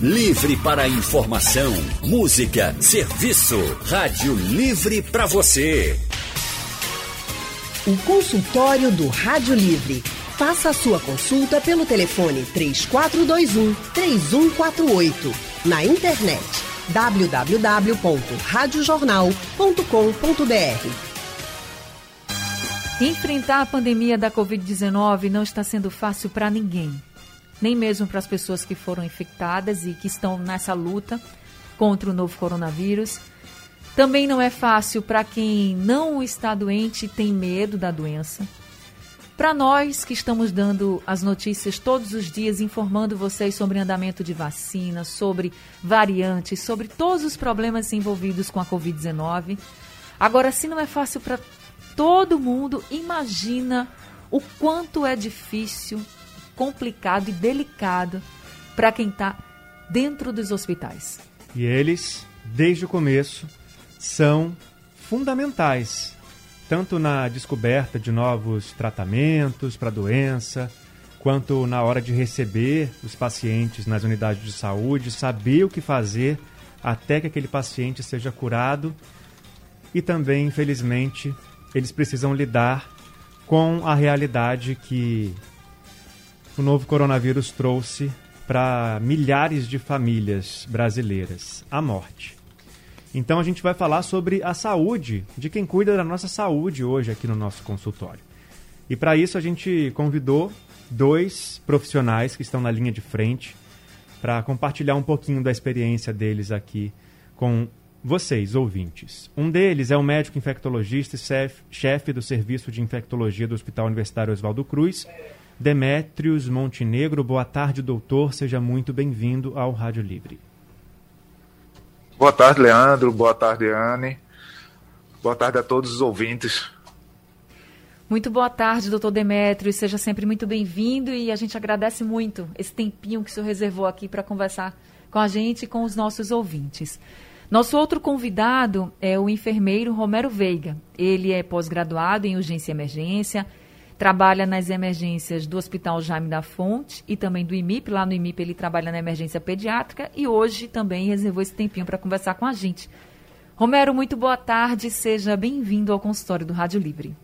Livre para informação, música, serviço. Rádio Livre para você. O consultório do Rádio Livre. Faça a sua consulta pelo telefone 3421 3148. Na internet www.radiojornal.com.br. Enfrentar a pandemia da Covid-19 não está sendo fácil para ninguém nem mesmo para as pessoas que foram infectadas e que estão nessa luta contra o novo coronavírus. Também não é fácil para quem não está doente e tem medo da doença. Para nós que estamos dando as notícias todos os dias, informando vocês sobre andamento de vacina, sobre variantes, sobre todos os problemas envolvidos com a Covid-19. Agora, se não é fácil para todo mundo, imagina o quanto é difícil complicado e delicado para quem está dentro dos hospitais. E eles, desde o começo, são fundamentais, tanto na descoberta de novos tratamentos para a doença, quanto na hora de receber os pacientes nas unidades de saúde, saber o que fazer até que aquele paciente seja curado. E também, infelizmente, eles precisam lidar com a realidade que o novo coronavírus trouxe para milhares de famílias brasileiras a morte. Então a gente vai falar sobre a saúde de quem cuida da nossa saúde hoje aqui no nosso consultório. E para isso a gente convidou dois profissionais que estão na linha de frente para compartilhar um pouquinho da experiência deles aqui com vocês, ouvintes. Um deles é o médico infectologista e chefe do Serviço de Infectologia do Hospital Universitário Oswaldo Cruz, Demétrios Montenegro. Boa tarde, doutor. Seja muito bem-vindo ao Rádio Livre. Boa tarde, Leandro. Boa tarde, Anne. Boa tarde a todos os ouvintes. Muito boa tarde, doutor Demétrio. Seja sempre muito bem-vindo e a gente agradece muito esse tempinho que o senhor reservou aqui para conversar com a gente e com os nossos ouvintes. Nosso outro convidado é o enfermeiro Romero Veiga. Ele é pós-graduado em urgência e emergência, trabalha nas emergências do Hospital Jaime da Fonte e também do IMIP. Lá no IMIP ele trabalha na emergência pediátrica e hoje também reservou esse tempinho para conversar com a gente. Romero, muito boa tarde, seja bem-vindo ao consultório do Rádio Livre.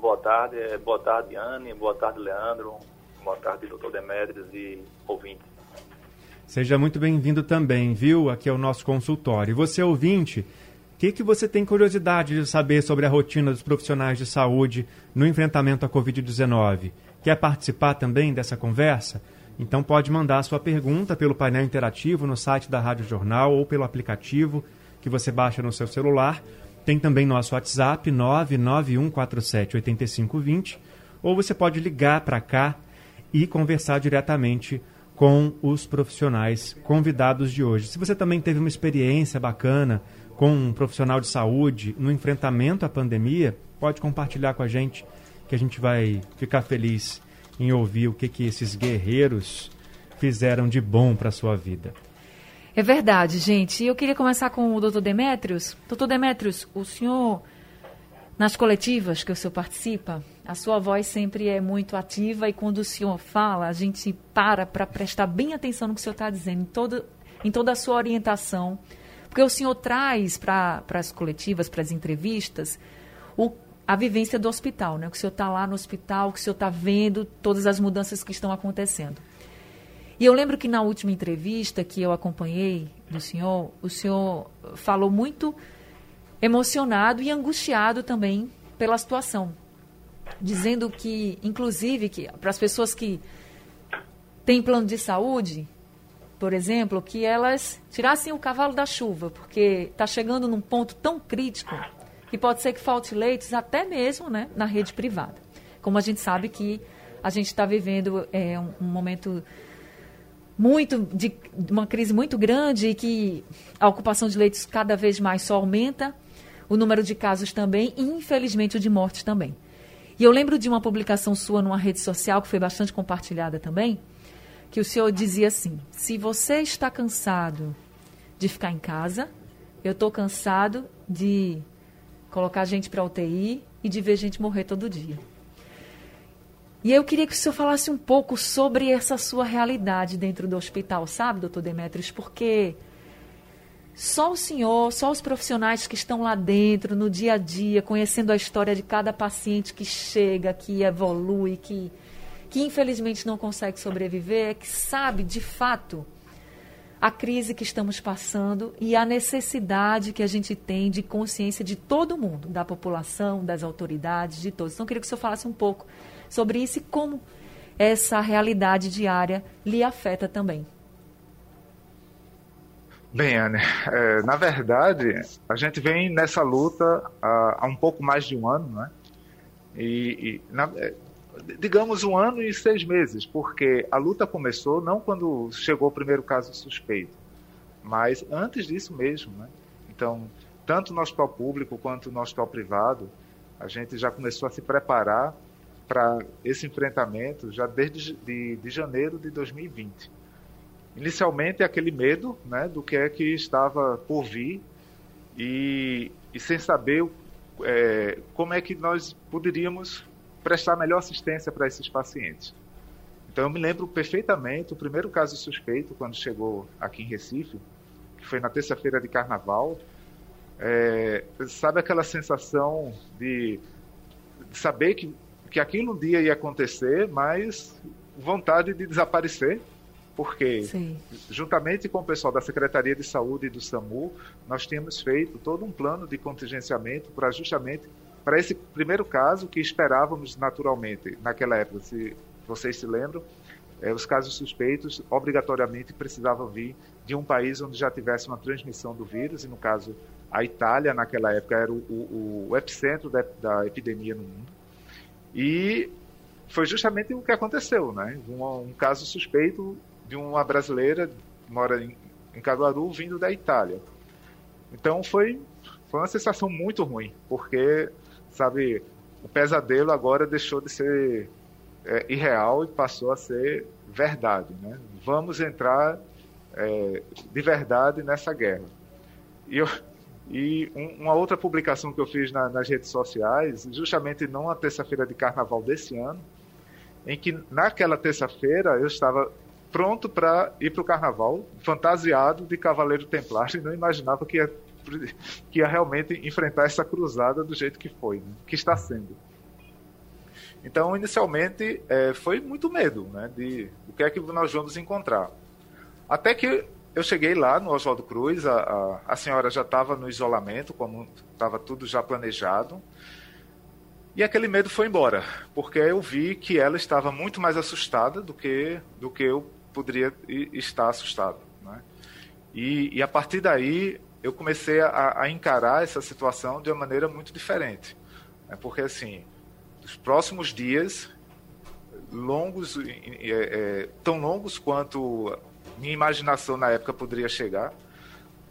Boa tarde, é, boa tarde, Anne, boa tarde, Leandro, boa tarde, doutor Demetrios e ouvintes. Seja muito bem-vindo também, viu? Aqui é o nosso consultório. E você, ouvinte, o que, que você tem curiosidade de saber sobre a rotina dos profissionais de saúde no enfrentamento à Covid-19? Quer participar também dessa conversa? Então pode mandar sua pergunta pelo painel interativo no site da Rádio Jornal ou pelo aplicativo que você baixa no seu celular. Tem também nosso WhatsApp 991478520 ou você pode ligar para cá e conversar diretamente com os profissionais convidados de hoje. Se você também teve uma experiência bacana com um profissional de saúde no enfrentamento à pandemia, pode compartilhar com a gente, que a gente vai ficar feliz em ouvir o que, que esses guerreiros fizeram de bom para a sua vida. É verdade, gente. Eu queria começar com o doutor Demétrios. Doutor Demétrios, o senhor, nas coletivas que o senhor participa, a sua voz sempre é muito ativa e quando o senhor fala, a gente para para prestar bem atenção no que o senhor está dizendo, em, todo, em toda a sua orientação porque o senhor traz para as coletivas, para as entrevistas, o, a vivência do hospital, né? Que o senhor está lá no hospital, que o senhor está vendo todas as mudanças que estão acontecendo. E eu lembro que na última entrevista que eu acompanhei do senhor, o senhor falou muito emocionado e angustiado também pela situação, dizendo que, inclusive, que para as pessoas que têm plano de saúde, por exemplo, que elas tirassem o cavalo da chuva, porque está chegando num ponto tão crítico que pode ser que falte leitos até mesmo né, na rede privada. Como a gente sabe que a gente está vivendo é, um, um, momento muito de uma crise muito grande e que a ocupação de leitos cada vez mais só aumenta, o número de casos também e infelizmente o de mortes também. E eu lembro de uma publicação sua numa rede social que foi bastante compartilhada também, que o senhor dizia assim: se você está cansado de ficar em casa, eu estou cansado de colocar gente para UTI e de ver gente morrer todo dia. E eu queria que o senhor falasse um pouco sobre essa sua realidade dentro do hospital, sabe, doutor Demetrios? Porque só o senhor, só os profissionais que estão lá dentro, no dia a dia, conhecendo a história de cada paciente que chega, que evolui, que, que infelizmente não consegue sobreviver, é que sabe de fato a crise que estamos passando e a necessidade que a gente tem de consciência de todo mundo, da população, das autoridades, de todos. Então, queria que o senhor falasse um pouco sobre isso e como essa realidade diária lhe afeta também. Bem, Anne, é, na verdade, a gente vem nessa luta há, há um pouco mais de um ano, né? E, e na, é, digamos um ano e seis meses, porque a luta começou não quando chegou o primeiro caso suspeito, mas antes disso mesmo, né? Então, tanto no hospital público quanto no hospital privado, a gente já começou a se preparar para esse enfrentamento já desde de, de janeiro de 2020 inicialmente aquele medo né, do que é que estava por vir e, e sem saber é, como é que nós poderíamos prestar melhor assistência para esses pacientes. Então eu me lembro perfeitamente o primeiro caso suspeito quando chegou aqui em Recife, que foi na terça-feira de Carnaval. É, sabe aquela sensação de, saber que, que aquilo um dia ia acontecer, mas vontade de desaparecer porque, Sim. juntamente com o pessoal da Secretaria de Saúde e do SAMU, nós tínhamos feito todo um plano de contingenciamento para justamente para esse primeiro caso que esperávamos naturalmente naquela época, se vocês se lembram, é, os casos suspeitos obrigatoriamente precisavam vir de um país onde já tivesse uma transmissão do vírus, e no caso a Itália naquela época era o, o, o epicentro da, da, epidemia no mundo. E foi justamente o que aconteceu, né? Um, um caso suspeito de uma brasileira mora em, em Caruaru vindo da Itália. Então foi, foi uma sensação muito ruim, porque, sabe, o pesadelo agora deixou de ser é, irreal e passou a ser verdade. Né? Vamos entrar é, de verdade nessa guerra. E, eu, e um, uma outra publicação que eu fiz na, nas redes sociais, justamente numa terça-feira de carnaval desse ano, em que naquela terça-feira eu estava pronto para ir para o carnaval, fantasiado de cavaleiro templar, e não imaginava que ia, que ia realmente enfrentar essa cruzada do jeito que foi, né? que está sendo. Então, inicialmente, é, foi muito medo né, de o que é que nós vamos encontrar. Até que eu cheguei lá no Oswaldo Cruz, a, a, a senhora já estava no isolamento, como estava tudo já planejado. E aquele medo foi embora, porque eu vi que ela estava muito mais assustada do que, do que eu poderia estar assustado. Né? E, e, a partir daí eu comecei a, a, encarar essa situação de uma maneira muito diferente. Né? Porque, assim, os próximos dias, longos, é, é, tão longos quanto minha imaginação na época poderia chegar,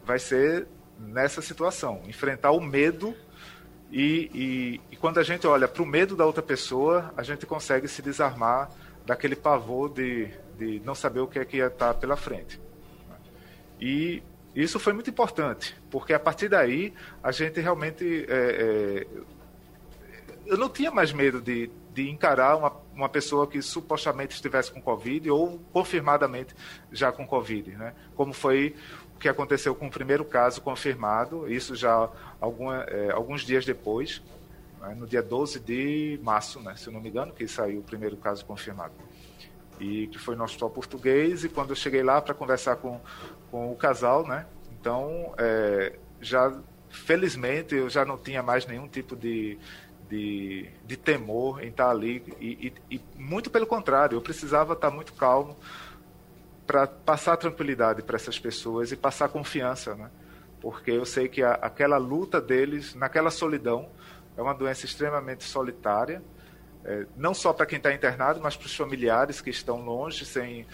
vai ser nessa situação enfrentar o medo. E, e, e quando a gente olha para o medo da outra pessoa, a gente consegue se desarmar daquele pavor de, de não saber o que é que ia estar pela frente. E isso foi muito importante, porque a partir daí a gente realmente. É, é, eu não tinha mais medo de, de encarar uma, uma pessoa que supostamente estivesse com Covid ou confirmadamente já com Covid, né? como foi o que aconteceu com o primeiro caso confirmado, isso já alguma, é, alguns dias depois, né? no dia 12 de março, né? se não me engano, que saiu o primeiro caso confirmado e que foi no hospital português. E quando eu cheguei lá para conversar com, com o casal, né? Então, é, já felizmente eu já não tinha mais nenhum tipo de, de, de temor em estar ali e, e, e, muito pelo contrário, eu precisava estar muito calmo para passar tranquilidade para essas pessoas e passar confiança, né? Porque eu sei que a, aquela luta deles, naquela solidão, é uma doença extremamente solitária é, não só para quem está internado, mas para os familiares que estão longe, sem,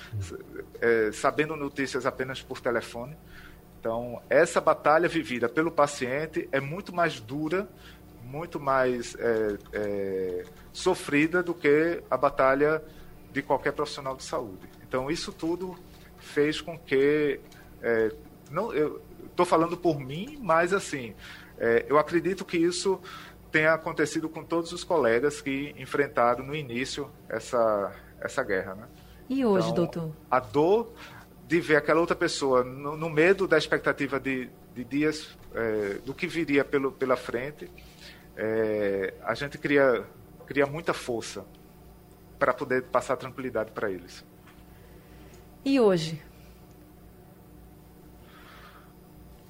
é, sabendo notícias apenas por telefone. Então, essa batalha vivida pelo paciente é muito mais dura, muito mais é, é sofrida do que a batalha de qualquer profissional de saúde. Então, isso tudo fez com que. É, não, eu estou falando por mim, mas assim, é, eu acredito que isso tem acontecido com todos os colegas que enfrentaram no início essa, essa guerra. Né? E hoje, então, doutor? A dor de ver aquela outra pessoa no, no medo da expectativa de, de dias é, do que viria pelo, pela frente, é, a gente cria, cria muita força para poder passar tranquilidade para eles. E hoje?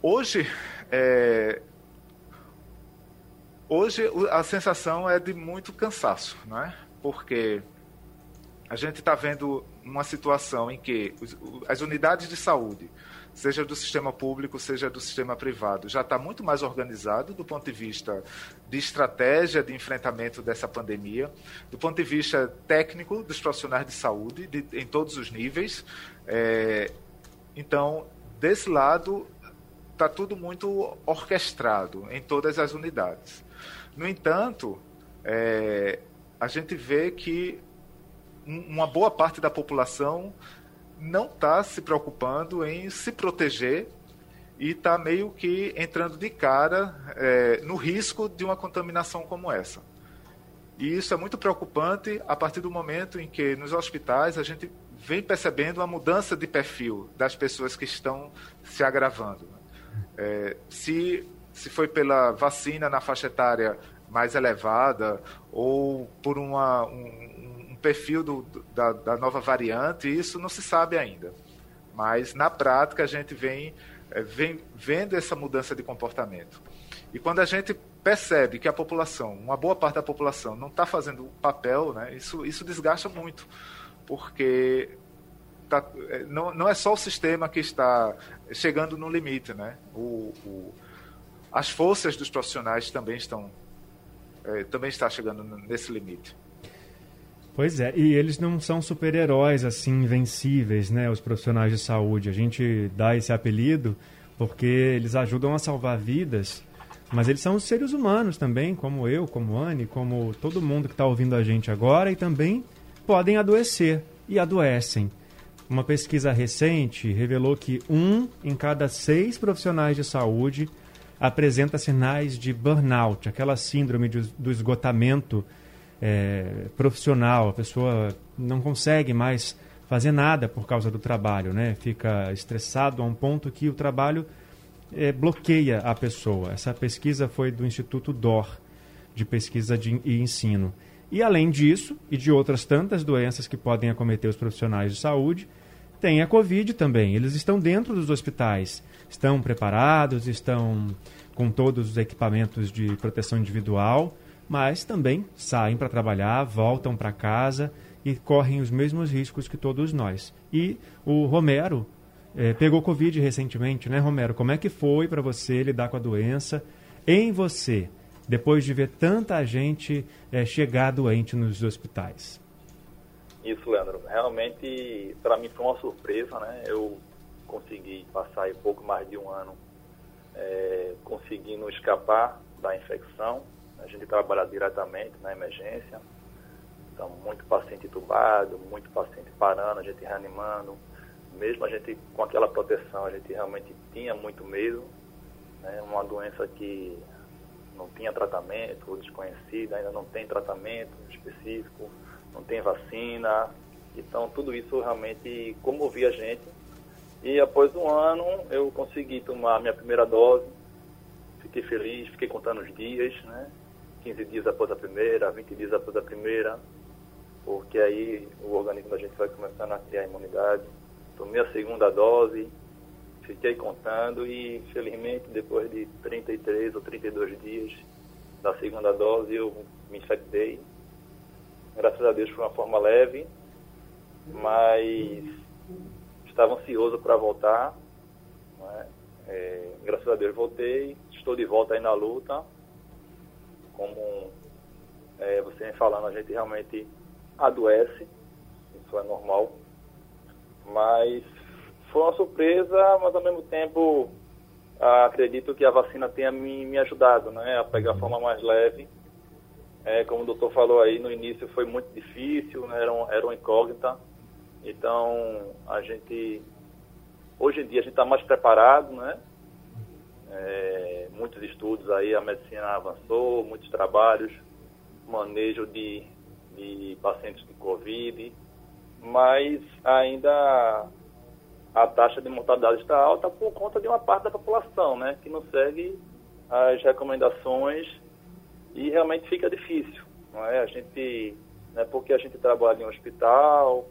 Hoje, é, hoje a sensação é de muito cansaço, não é? Porque a gente está vendo uma situação em que as unidades de saúde, seja do sistema público, seja do sistema privado, já está muito mais organizado do ponto de vista de estratégia de enfrentamento dessa pandemia, do ponto de vista técnico dos profissionais de saúde, de, em todos os níveis. É, então, desse lado, está tudo muito orquestrado em todas as unidades. No entanto, é, a gente vê que uma boa parte da população não está se preocupando em se proteger e está meio que entrando de cara é, no risco de uma contaminação como essa. E isso é muito preocupante a partir do momento em que nos hospitais a gente vem percebendo uma mudança de perfil das pessoas que estão se agravando. É, se, se foi pela vacina na faixa etária mais elevada ou por uma, um, um perfil do, da, da, nova variante, isso não se sabe ainda. Mas na prática a gente vem, é, vem vendo essa mudança de comportamento. E quando a gente percebe que a população, uma boa parte da população, não está fazendo o papel, né, isso, isso desgasta muito, porque tá, é, não, não é só o sistema que está chegando no limite, né? O, o, as forças dos profissionais também estão é, também está chegando nesse limite. Pois é, e eles não são super-heróis assim invencíveis, né? Os profissionais de saúde. A gente dá esse apelido porque eles ajudam a salvar vidas, mas eles são seres humanos também, como eu, como Anne, como todo mundo que está ouvindo a gente agora, e também podem adoecer e adoecem. Uma pesquisa recente revelou que um em cada seis profissionais de saúde apresenta sinais de burnout, aquela síndrome de, do esgotamento é, profissional. A pessoa não consegue mais fazer nada por causa do trabalho, né? Fica estressado a um ponto que o trabalho é, bloqueia a pessoa. Essa pesquisa foi do Instituto DOR, de Pesquisa de, e Ensino. E além disso, e de outras tantas doenças que podem acometer os profissionais de saúde, tem a Covid também. Eles estão dentro dos hospitais, estão preparados, estão com todos os equipamentos de proteção individual, mas também saem para trabalhar, voltam para casa e correm os mesmos riscos que todos nós. E o Romero eh, pegou Covid recentemente, né, Romero? Como é que foi para você lidar com a doença em você, depois de ver tanta gente eh, chegar doente nos hospitais? Isso, Leandro. Realmente, para mim foi uma surpresa, né? Eu consegui passar um pouco mais de um ano é, conseguindo escapar da infecção. A gente trabalha diretamente na emergência. Então, muito paciente entubado, muito paciente parando, a gente reanimando. Mesmo a gente com aquela proteção, a gente realmente tinha muito medo. Né? Uma doença que não tinha tratamento, desconhecida, ainda não tem tratamento específico não tem vacina. Então, tudo isso realmente comovia a gente. E após um ano, eu consegui tomar minha primeira dose. Fiquei feliz, fiquei contando os dias, né? 15 dias após a primeira, 20 dias após a primeira, porque aí o organismo da gente vai começando a criar imunidade. Tomei a segunda dose, fiquei contando e, felizmente, depois de 33 ou 32 dias da segunda dose, eu me infectei Graças a Deus foi uma forma leve, mas estava ansioso para voltar. É? É, graças a Deus voltei, estou de volta aí na luta. Como é, você vem falando, a gente realmente adoece, isso é normal. Mas foi uma surpresa, mas ao mesmo tempo acredito que a vacina tenha me, me ajudado né, a pegar a forma mais leve é, como o doutor falou aí, no início foi muito difícil, né? era, um, era uma incógnita. Então, a gente, hoje em dia, a gente está mais preparado, né? é, muitos estudos aí, a medicina avançou, muitos trabalhos, manejo de, de pacientes de Covid, mas ainda a taxa de mortalidade está alta por conta de uma parte da população, né, que não segue as recomendações e realmente fica difícil, não é? A gente, né, porque a gente trabalha em um hospital,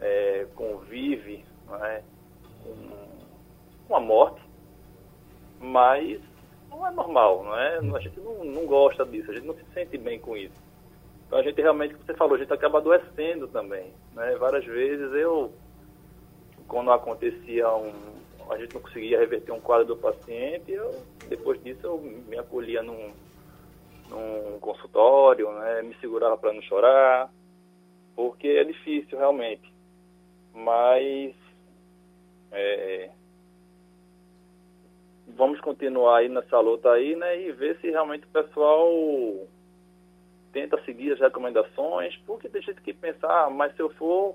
é, convive, é, com, com a morte, mas não é normal, não é? A gente não, não gosta disso, a gente não se sente bem com isso. Então a gente realmente, como você falou, a gente acaba adoecendo também, né? Várias vezes eu, quando acontecia um, a gente não conseguia reverter um quadro do paciente, eu, depois disso eu me acolhia num, num consultório, né? Me segurava para não chorar, porque é difícil realmente. Mas é, vamos continuar aí nessa luta aí, né? E ver se realmente o pessoal tenta seguir as recomendações, porque tem gente que pensa, ah, mas se eu for,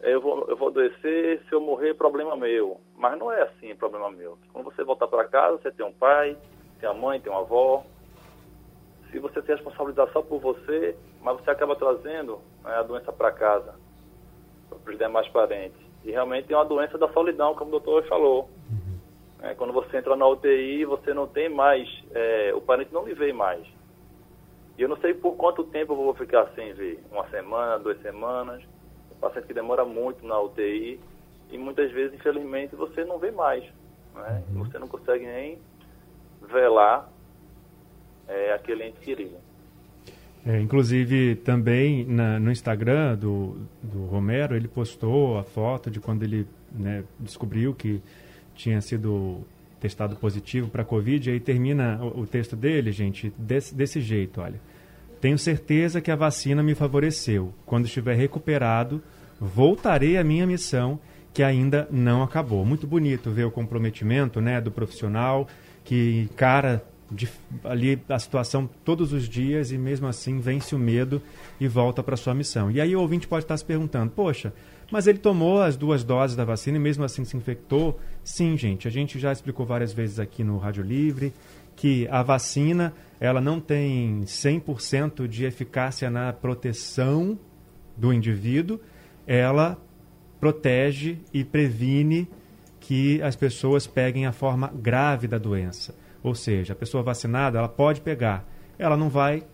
eu vou, eu vou adoecer, se eu morrer, problema meu. Mas não é assim, problema meu. Quando você voltar para casa, você tem um pai, tem a mãe, tem uma avó. Se você se responsabilizar só por você, mas você acaba trazendo né, a doença para casa, para os demais parentes. E realmente é uma doença da solidão, como o doutor falou. É, quando você entra na UTI, você não tem mais, é, o parente não lhe vê mais. E eu não sei por quanto tempo eu vou ficar sem ver. Uma semana, duas semanas. Um paciente que demora muito na UTI. E muitas vezes, infelizmente, você não vê mais. Né? Uhum. Você não consegue nem velar é, aquele ente querido. É, inclusive, também na, no Instagram do, do Romero, ele postou a foto de quando ele né, descobriu que tinha sido testado positivo para Covid, e aí termina o, o texto dele, gente, desse, desse jeito, olha. Tenho certeza que a vacina me favoreceu. Quando estiver recuperado, voltarei à minha missão, que ainda não acabou. Muito bonito ver o comprometimento né, do profissional que encara de, ali a situação todos os dias e mesmo assim vence o medo e volta para sua missão. E aí o ouvinte pode estar se perguntando: poxa, mas ele tomou as duas doses da vacina e mesmo assim se infectou? Sim, gente, a gente já explicou várias vezes aqui no Rádio Livre que a vacina ela não tem 100% de eficácia na proteção do indivíduo, ela protege e previne que as pessoas peguem a forma grave da doença. Ou seja, a pessoa vacinada, ela pode pegar, ela não vai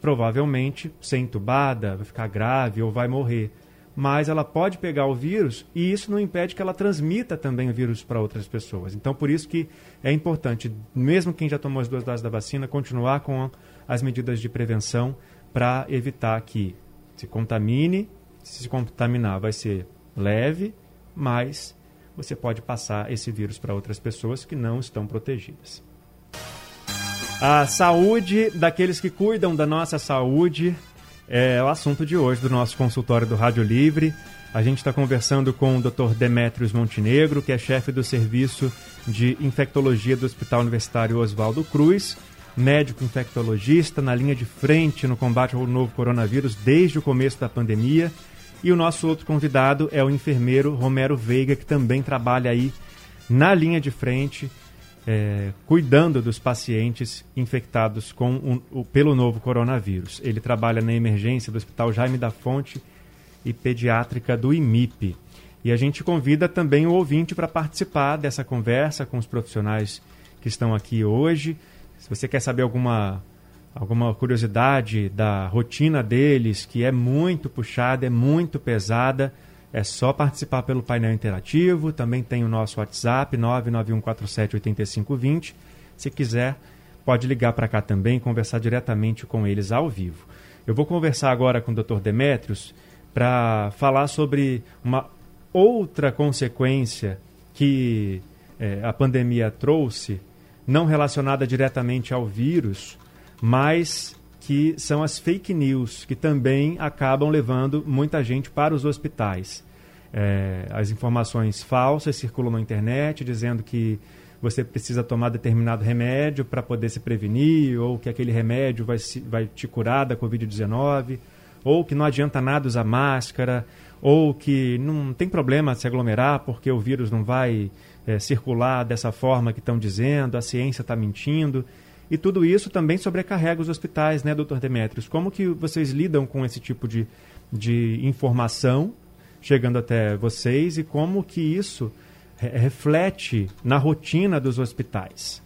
provavelmente ser entubada, vai ficar grave ou vai morrer mas ela pode pegar o vírus e isso não impede que ela transmita também o vírus para outras pessoas. Então, por isso que é importante, mesmo quem já tomou as duas doses da vacina, continuar com as medidas de prevenção para evitar que se contamine. Se se contaminar, vai ser leve, mas você pode passar esse vírus para outras pessoas que não estão protegidas. A saúde daqueles que cuidam da nossa saúde é o assunto de hoje do nosso consultório do Rádio Livre. A gente está conversando com o Dr. Demetrios Montenegro, que é chefe do serviço de infectologia do Hospital Universitário Oswaldo Cruz, médico infectologista na linha de frente no combate ao novo coronavírus desde o começo da pandemia. E o nosso outro convidado é o enfermeiro Romero Veiga, que também trabalha aí na linha de frente é, cuidando dos pacientes infectados com um, o, pelo novo coronavírus. Ele trabalha na emergência do Hospital Jaime da Fonte e pediátrica do IMIP. E a gente convida também o ouvinte para participar dessa conversa com os profissionais que estão aqui hoje. Se você quer saber alguma, alguma curiosidade da rotina deles, que é muito puxada, é muito pesada, é só participar pelo painel interativo. Também tem o nosso WhatsApp, 991478520. Se quiser, pode ligar para cá também e conversar diretamente com eles ao vivo. Eu vou conversar agora com o Dr. Demetrios para falar sobre uma outra consequência que é, a pandemia trouxe, não relacionada diretamente ao vírus, mas que são as fake news, que também acabam levando muita gente para os hospitais. É, as informações falsas circulam na internet dizendo que você precisa tomar determinado remédio para poder se prevenir, ou que aquele remédio vai, se, vai te curar da Covid-19, ou que não adianta nada usar máscara, ou que não tem problema se aglomerar porque o vírus não vai é, circular dessa forma que estão dizendo, a ciência está mentindo. E tudo isso também sobrecarrega os hospitais, né, doutor Demetrios? Como que vocês lidam com esse tipo de, de informação chegando até vocês e como que isso re reflete na rotina dos hospitais?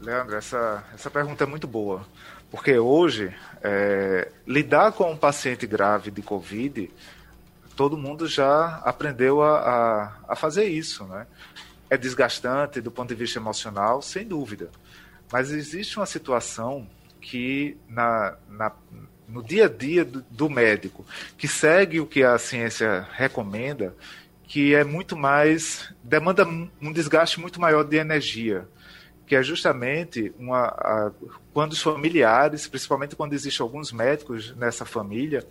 Leandro, essa, essa pergunta é muito boa, porque hoje é, lidar com um paciente grave de Covid, todo mundo já aprendeu a, a, a fazer isso, né? É desgastante do ponto de vista emocional, sem dúvida, mas existe uma situação que na, na no dia a dia do, do médico, que segue o que a ciência recomenda, que é muito mais demanda um desgaste muito maior de energia que é justamente uma, a, quando os familiares, principalmente quando existem alguns médicos nessa família,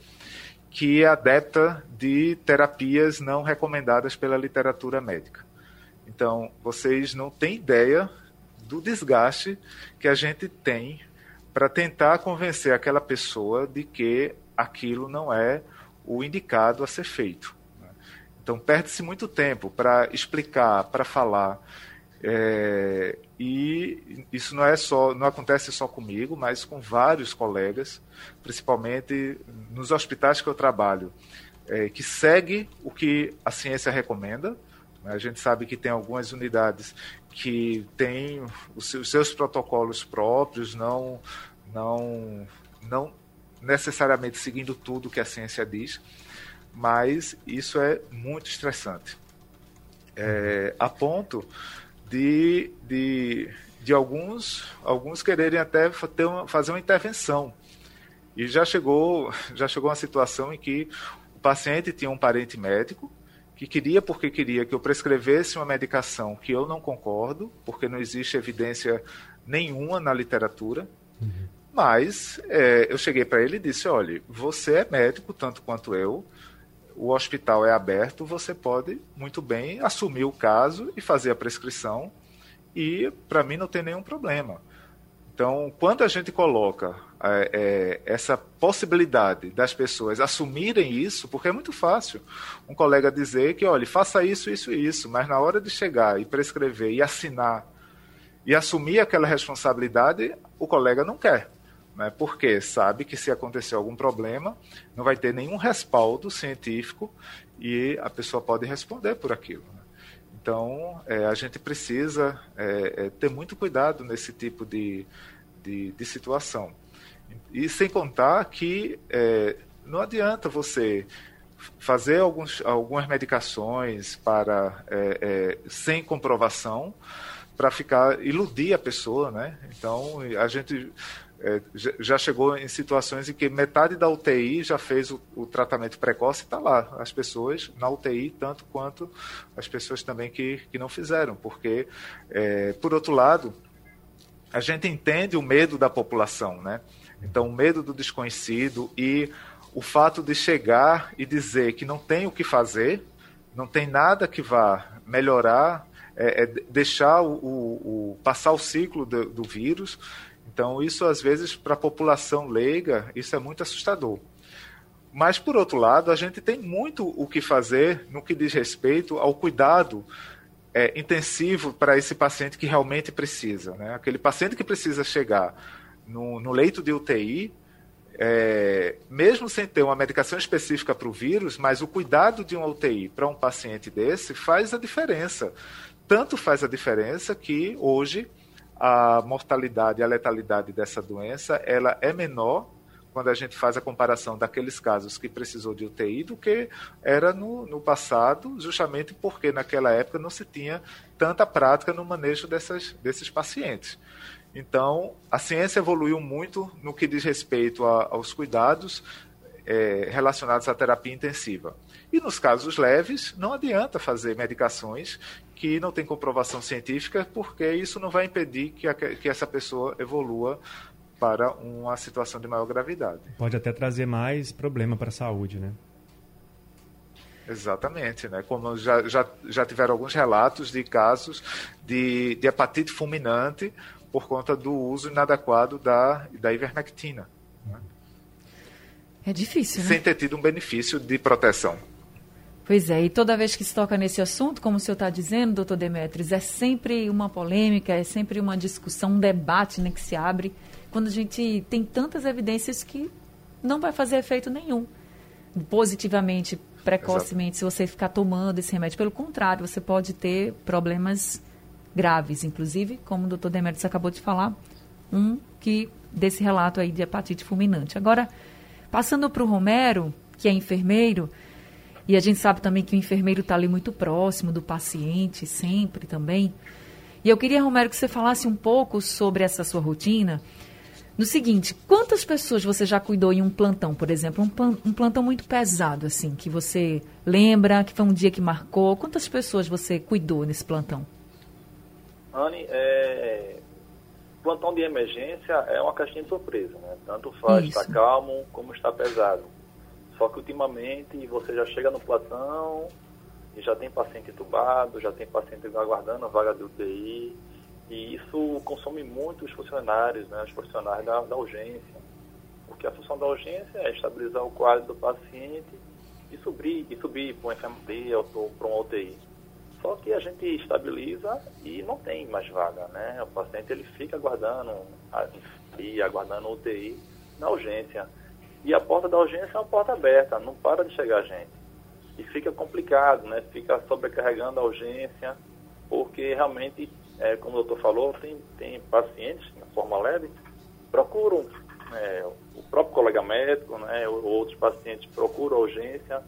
que é adepta de terapias não recomendadas pela literatura médica. Então, vocês não têm ideia do desgaste que a gente tem para tentar convencer aquela pessoa de que aquilo não é o indicado a ser feito. Né? Então, perde-se muito tempo para explicar, para falar. É, e isso não é só, não acontece só comigo, mas com vários colegas, principalmente nos hospitais que eu trabalho, é, que segue o que a ciência recomenda. A gente sabe que tem algumas unidades que têm os seus protocolos próprios, não, não, não necessariamente seguindo tudo que a ciência diz, mas isso é muito estressante. É, a ponto de, de, de alguns, alguns quererem até ter uma, fazer uma intervenção. E já chegou, já chegou uma situação em que o paciente tinha um parente médico que queria, porque queria que eu prescrevesse uma medicação que eu não concordo, porque não existe evidência nenhuma na literatura. Uhum. Mas é, eu cheguei para ele e disse: olha, você é médico tanto quanto eu, o hospital é aberto, você pode muito bem assumir o caso e fazer a prescrição, e para mim não tem nenhum problema. Então, quando a gente coloca é, é, essa possibilidade das pessoas assumirem isso, porque é muito fácil um colega dizer que, olha, faça isso, isso e isso, mas na hora de chegar e prescrever e assinar e assumir aquela responsabilidade, o colega não quer né? porque sabe que se acontecer algum problema, não vai ter nenhum respaldo científico e a pessoa pode responder por aquilo. Então, é, a gente precisa é, é, ter muito cuidado nesse tipo de, de, de situação. E sem contar que é, não adianta você fazer alguns, algumas medicações para é, sem comprovação para ficar iludir a pessoa, né? Então a gente é, já chegou em situações em que metade da UTI já fez o, o tratamento precoce e está lá. As pessoas na UTI, tanto quanto as pessoas também que, que não fizeram. Porque, é, por outro lado, a gente entende o medo da população, né? Então, o medo do desconhecido e o fato de chegar e dizer que não tem o que fazer, não tem nada que vá melhorar, é, é deixar o, o, o, passar o ciclo do, do vírus então, isso às vezes para a população leiga, isso é muito assustador. Mas por outro lado, a gente tem muito o que fazer no que diz respeito ao cuidado é, intensivo para esse paciente que realmente precisa. Né? Aquele paciente que precisa chegar no, no leito de UTI, é, mesmo sem ter uma medicação específica para o vírus, mas o cuidado de uma UTI para um paciente desse faz a diferença. Tanto faz a diferença que hoje a mortalidade e a letalidade dessa doença ela é menor quando a gente faz a comparação daqueles casos que precisou de UTI do que era no, no passado, justamente porque naquela época não se tinha tanta prática no manejo dessas, desses pacientes. Então, a ciência evoluiu muito no que diz respeito a, aos cuidados é, relacionados à terapia intensiva. E nos casos leves, não adianta fazer medicações que não têm comprovação científica, porque isso não vai impedir que, a, que essa pessoa evolua para uma situação de maior gravidade. Pode até trazer mais problema para a saúde, né? Exatamente, né? Como já, já, já tiveram alguns relatos de casos de, de hepatite fulminante por conta do uso inadequado da, da ivermectina. Né? É difícil, né? Sem ter tido um benefício de proteção. Pois é, e toda vez que se toca nesse assunto, como o senhor está dizendo, doutor Demetrios, é sempre uma polêmica, é sempre uma discussão, um debate né, que se abre, quando a gente tem tantas evidências que não vai fazer efeito nenhum. Positivamente, precocemente, Exato. se você ficar tomando esse remédio. Pelo contrário, você pode ter problemas graves, inclusive, como o doutor Demetrios acabou de falar, um que desse relato aí de hepatite fulminante. Agora, passando para o Romero, que é enfermeiro, e a gente sabe também que o enfermeiro está ali muito próximo do paciente, sempre também. E eu queria, Romero, que você falasse um pouco sobre essa sua rotina. No seguinte, quantas pessoas você já cuidou em um plantão, por exemplo? Um, plantão muito pesado, assim, que você lembra, que foi um dia que marcou. Quantas pessoas você cuidou nesse plantão? Anne, é... plantão de emergência é uma caixinha de surpresa, né? Tanto faz estar tá calmo como está pesado. Só que ultimamente você já chega no platão e já tem paciente entubado, já tem paciente aguardando a vaga de UTI. E isso consome muito os funcionários, né, os profissionais da, da urgência. Porque a função da urgência é estabilizar o quadro do paciente e subir, e subir para uma enfermaria ou para uma UTI. Só que a gente estabiliza e não tem mais vaga, né? O paciente ele fica aguardando a enfermaria, aguardando a UTI na urgência. E a porta da urgência é uma porta aberta, não para de chegar gente. E fica complicado, né? Fica sobrecarregando a urgência, porque realmente, é, como o doutor falou, tem, tem pacientes, na forma leve, procuram é, o próprio colega médico, né? Ou outros pacientes procuram a urgência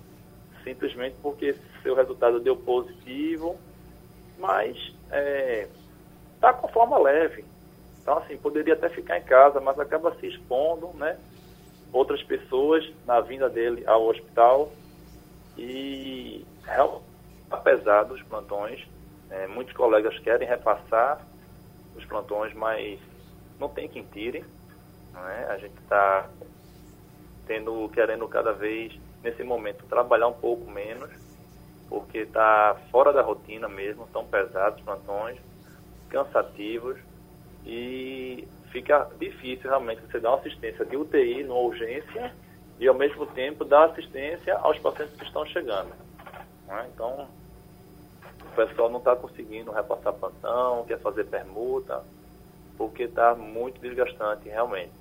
simplesmente porque seu resultado deu positivo, mas está é, tá com forma leve. Então, assim, poderia até ficar em casa, mas acaba se expondo, né? Outras pessoas na vinda dele ao hospital e apesar dos plantões, é, muitos colegas querem repassar os plantões, mas não tem quem tire. Né? A gente está tendo, querendo cada vez, nesse momento, trabalhar um pouco menos, porque está fora da rotina mesmo, tão pesados os plantões, cansativos, e fica difícil realmente você dar uma assistência de UTI numa urgência e ao mesmo tempo dar assistência aos pacientes que estão chegando. Né? Então, o pessoal não está conseguindo repassar plantão, quer fazer permuta, porque está muito desgastante realmente.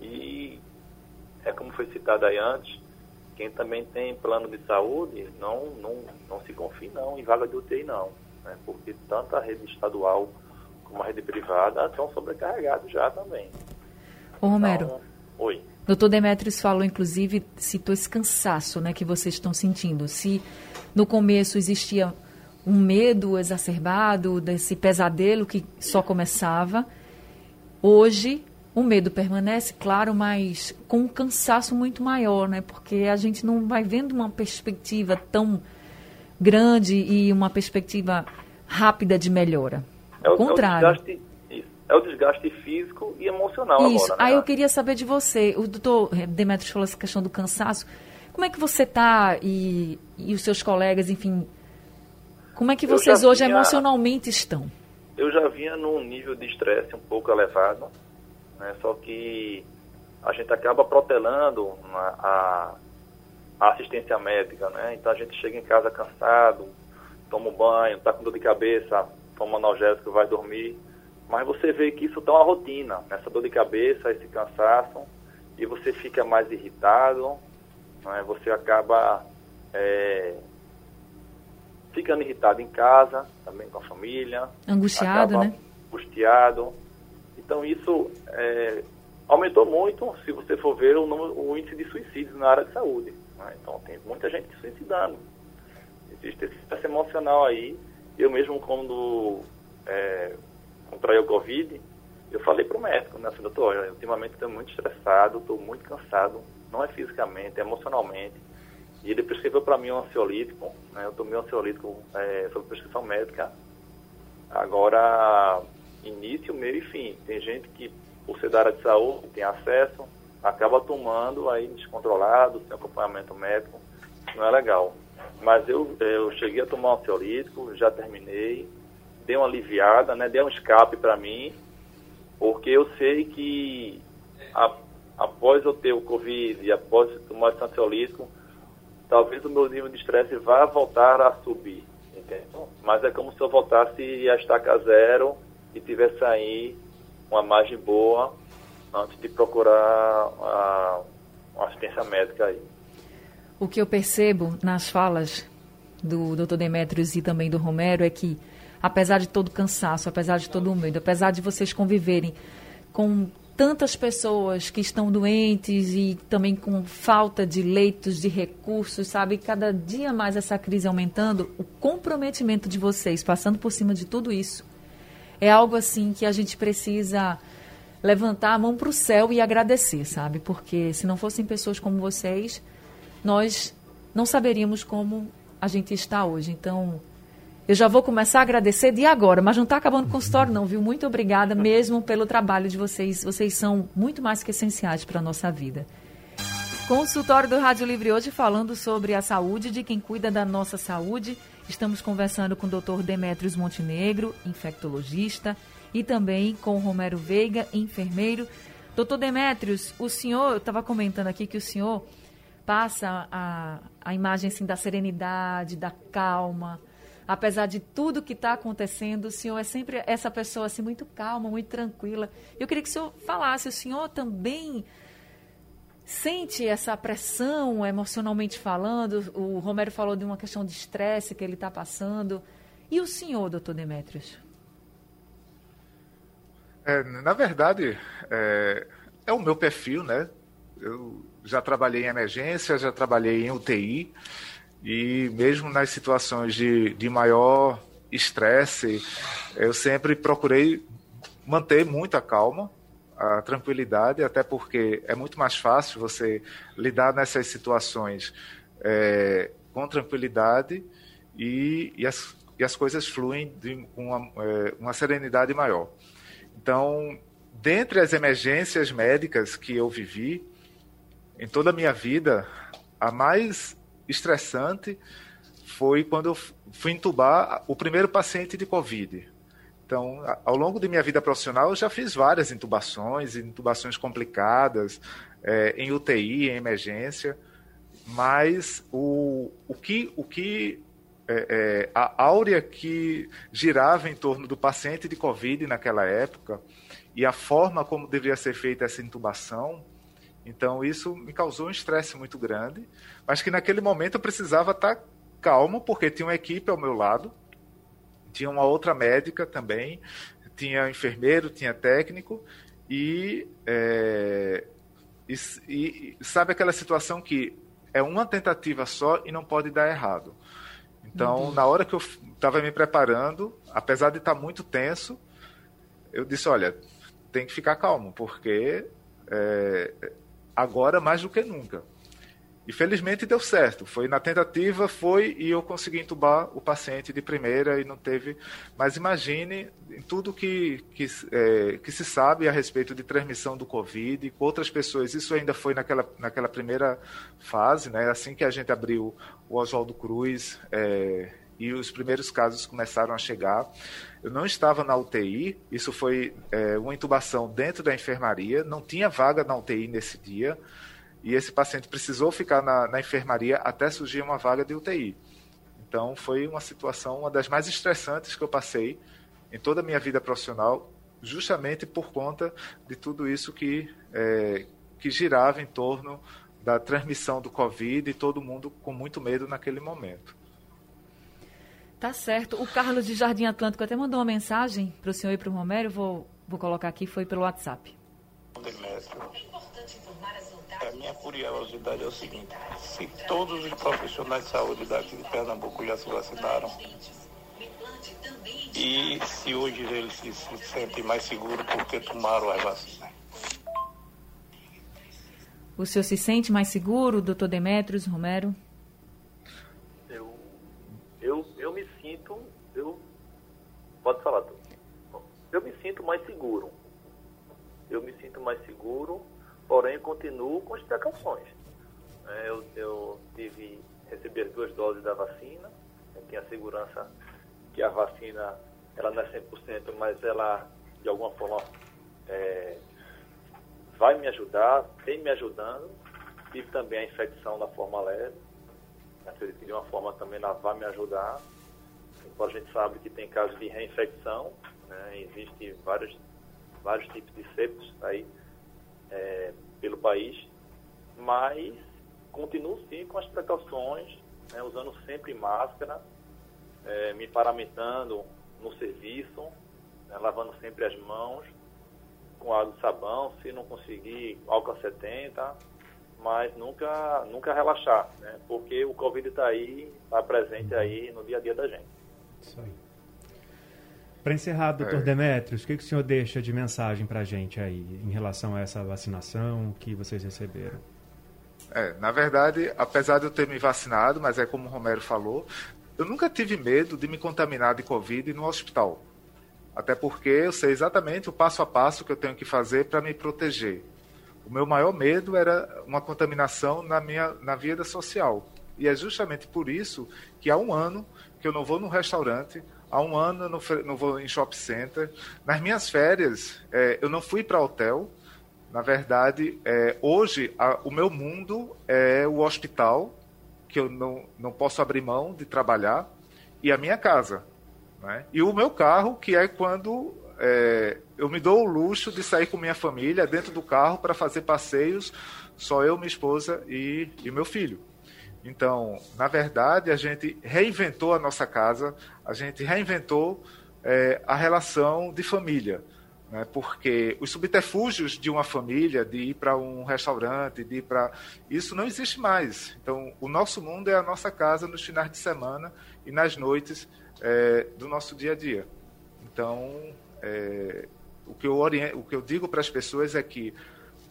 E é como foi citado aí antes, quem também tem plano de saúde, não, não, não se confie não em vaga de UTI não, né? porque tanto a rede estadual como a rede privada estão sobrecarregados já também. Ô Romero. Então, oi. Doutor Demetrios falou, inclusive, citou esse cansaço né, que vocês estão sentindo. Se no começo existia um medo exacerbado desse pesadelo que só começava, hoje o medo permanece, claro, mas com um cansaço muito maior, né? Porque a gente não vai vendo uma perspectiva tão grande e uma perspectiva rápida de melhora. É o, contrário. É o, desgaste, é o desgaste físico e emocional Isso. agora. Né? Aí eu queria saber de você. O doutor Demetrios falou essa questão do cansaço. Como é que você está e, e os seus colegas, enfim, como é que vocês hoje vinha, emocionalmente estão? Eu já vinha num nível de estresse um pouco elevado, né? só que a gente acaba protelando a, a, assistência médica, né? Então a gente chega em casa cansado, toma um banho, está com dor de cabeça, toma analgésico, vai dormir. Mas você vê que isso está uma rotina, essa dor de cabeça, esse cansaço, e você fica mais irritado, né? você acaba é, ficando irritado em casa, também com a família. Angustiado, né? Angustiado. Então isso é, aumentou muito, se você for ver, o, número, o índice de suicídios na área de saúde. Né? Então tem muita gente se suicidando. Existe esse stress emocional aí eu mesmo, quando é, contraí o Covid, eu falei para o médico, né, assim, doutor, eu, ultimamente estou muito estressado, estou muito cansado, não é fisicamente, é emocionalmente. E ele prescreveu para mim um ansiolítico, né, eu tomei um ansiolítico é, sob prescrição médica. Agora, início, meio e fim. Tem gente que, por ser da área de saúde, tem acesso, acaba tomando aí descontrolado, sem acompanhamento médico, não é legal. Mas eu, eu cheguei a tomar um ansiolítico, já terminei, dei uma aliviada, né? Deu um escape para mim, porque eu sei que a, após eu ter o Covid e após tomar esse ansiolítico, talvez o meu nível de estresse vá voltar a subir, entendeu? Mas é como se eu voltasse a estaca zero e tivesse aí uma margem boa antes de procurar a, uma assistência médica aí. O que eu percebo nas falas do Dr. Demetrios e também do Romero é que, apesar de todo o cansaço, apesar de todo o medo, apesar de vocês conviverem com tantas pessoas que estão doentes e também com falta de leitos, de recursos, sabe? Cada dia mais essa crise aumentando, o comprometimento de vocês, passando por cima de tudo isso, é algo assim que a gente precisa levantar a mão para o céu e agradecer, sabe? Porque se não fossem pessoas como vocês, nós não saberíamos como a gente está hoje. Então, eu já vou começar a agradecer de agora, mas não está acabando o consultório, não, viu? Muito obrigada mesmo pelo trabalho de vocês. Vocês são muito mais que essenciais para a nossa vida. Consultório do Rádio Livre hoje falando sobre a saúde de quem cuida da nossa saúde. Estamos conversando com o Dr. Demetrios Montenegro, infectologista, e também com Romero Veiga, enfermeiro. Doutor Demetrios, o senhor, eu estava comentando aqui que o senhor passa a, a imagem assim, da serenidade, da calma. Apesar de tudo que está acontecendo, o senhor é sempre essa pessoa assim, muito calma, muito tranquila. Eu queria que o senhor falasse, o senhor também sente essa pressão emocionalmente falando? O Romero falou de uma questão de estresse que ele está passando. E o senhor, doutor Demetrios? É, na verdade, é, é, o meu perfil, né? Eu já trabalhei em emergência, já trabalhei em UTI, e mesmo nas situações de, de maior estresse, eu sempre procurei manter muita calma, a tranquilidade, até porque é muito mais fácil você lidar nessas situações é, com tranquilidade e, e, as, e as coisas fluem com uma, é, uma serenidade maior. Então, dentre as emergências médicas que eu vivi, em toda a minha vida, a mais estressante foi quando eu fui entubar o primeiro paciente de Covid. Então, ao longo de minha vida profissional, eu já fiz várias intubações, intubações complicadas, é, em UTI, em emergência, mas o, o que, o que é, é, a áurea que girava em torno do paciente de Covid naquela época e a forma como deveria ser feita essa intubação. Então, isso me causou um estresse muito grande, mas que naquele momento eu precisava estar calmo, porque tinha uma equipe ao meu lado, tinha uma outra médica também, tinha enfermeiro, tinha técnico, e, é, e, e sabe aquela situação que é uma tentativa só e não pode dar errado. Então, uhum. na hora que eu estava me preparando, apesar de estar tá muito tenso, eu disse: olha, tem que ficar calmo, porque é, agora mais do que nunca. E felizmente deu certo. Foi na tentativa, foi e eu consegui entubar o paciente de primeira e não teve. Mas imagine em tudo que, que, é, que se sabe a respeito de transmissão do Covid com outras pessoas. Isso ainda foi naquela, naquela primeira fase, né? Assim que a gente abriu o Oswaldo Cruz é, e os primeiros casos começaram a chegar. Eu não estava na UTI, isso foi é, uma intubação dentro da enfermaria, não tinha vaga na UTI nesse dia e esse paciente precisou ficar na, na enfermaria até surgir uma vaga de UTI. Então foi uma situação, uma das mais estressantes que eu passei em toda a minha vida profissional, justamente por conta de tudo isso que, é, que girava em torno da transmissão do Covid e todo mundo com muito medo naquele momento. Tá certo. O Carlos de Jardim Atlântico até mandou uma mensagem para o senhor e para o Romero, vou, vou colocar aqui, foi pelo WhatsApp. A minha curiosidade é o seguinte: se todos os profissionais de saúde daqui de Pernambuco já se vacinaram, e se hoje eles se, se sentem mais seguros porque tomaram as vacinas? O senhor se sente mais seguro, doutor Demetrios, Romero? Pode falar, eu me sinto mais seguro. Eu me sinto mais seguro porém continuo com as precauções. É, eu, eu tive, recebi as duas doses da vacina, eu tenho a segurança que a vacina ela não é 100%, mas ela de alguma forma é, vai me ajudar, tem me ajudando. Tive também a infecção da forma leve. Acredito que de uma forma também ela vai me ajudar. Embora a gente sabe que tem casos de reinfecção, né? existem vários, vários tipos de septos aí é, pelo país, mas continuo sim com as precauções, né? usando sempre máscara, é, me paramentando no serviço, né? lavando sempre as mãos com água e sabão, se não conseguir álcool 70, mas nunca, nunca relaxar, né? porque o Covid está aí, está presente aí no dia a dia da gente. Isso aí. Para encerrar, doutor é. Demetrios, o que, que o senhor deixa de mensagem para a gente aí em relação a essa vacinação que vocês receberam? É, na verdade, apesar de eu ter me vacinado, mas é como o Romero falou, eu nunca tive medo de me contaminar de Covid no hospital. Até porque eu sei exatamente o passo a passo que eu tenho que fazer para me proteger. O meu maior medo era uma contaminação na minha na vida social. E é justamente por isso que há um ano que eu não vou num restaurante, há um ano eu não, não vou em shopping center. Nas minhas férias, é, eu não fui para hotel. Na verdade, é, hoje a, o meu mundo é o hospital, que eu não, não posso abrir mão de trabalhar, e a minha casa. Né? E o meu carro, que é quando é, eu me dou o luxo de sair com minha família dentro do carro para fazer passeios, só eu, minha esposa e, e meu filho. Então, na verdade, a gente reinventou a nossa casa, a gente reinventou é, a relação de família. Né? Porque os subterfúgios de uma família, de ir para um restaurante, de ir para. Isso não existe mais. Então, o nosso mundo é a nossa casa nos finais de semana e nas noites é, do nosso dia a dia. Então, é, o, que eu orient... o que eu digo para as pessoas é que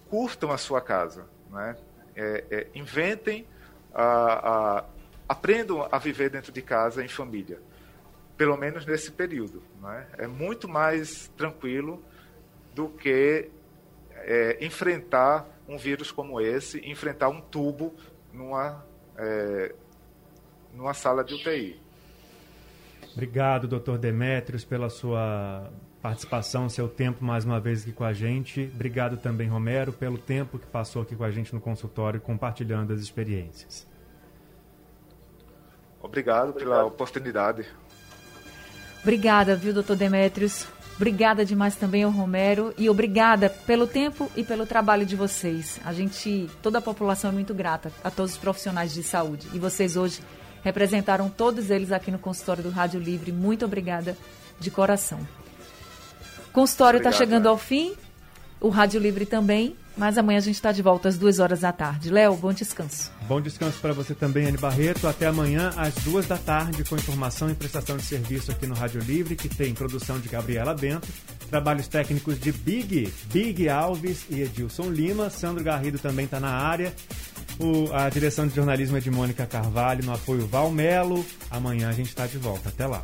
curtam a sua casa, né? É, é, inventem a, a, aprendam a viver dentro de casa em família, pelo menos nesse período. Né? É muito mais tranquilo do que é, enfrentar um vírus como esse, enfrentar um tubo numa, é, numa sala de UTI. Obrigado, doutor Demetrios, pela sua participação, seu tempo mais uma vez aqui com a gente. Obrigado também, Romero, pelo tempo que passou aqui com a gente no consultório, compartilhando as experiências. Obrigado, Obrigado. pela oportunidade. Obrigada, viu, doutor Demetrios? Obrigada demais também ao Romero e obrigada pelo tempo e pelo trabalho de vocês. A gente, toda a população é muito grata a todos os profissionais de saúde. E vocês hoje representaram todos eles aqui no consultório do Rádio Livre. Muito obrigada de coração. O consultório está chegando ao fim, o Rádio Livre também, mas amanhã a gente está de volta às duas horas da tarde. Léo, bom descanso. Bom descanso para você também, Anne Barreto. Até amanhã às duas da tarde com informação e prestação de serviço aqui no Rádio Livre, que tem produção de Gabriela Bento, trabalhos técnicos de Big, Big Alves e Edilson Lima. Sandro Garrido também está na área. O, a direção de jornalismo é de Mônica Carvalho, no apoio Valmelo. Amanhã a gente está de volta. Até lá.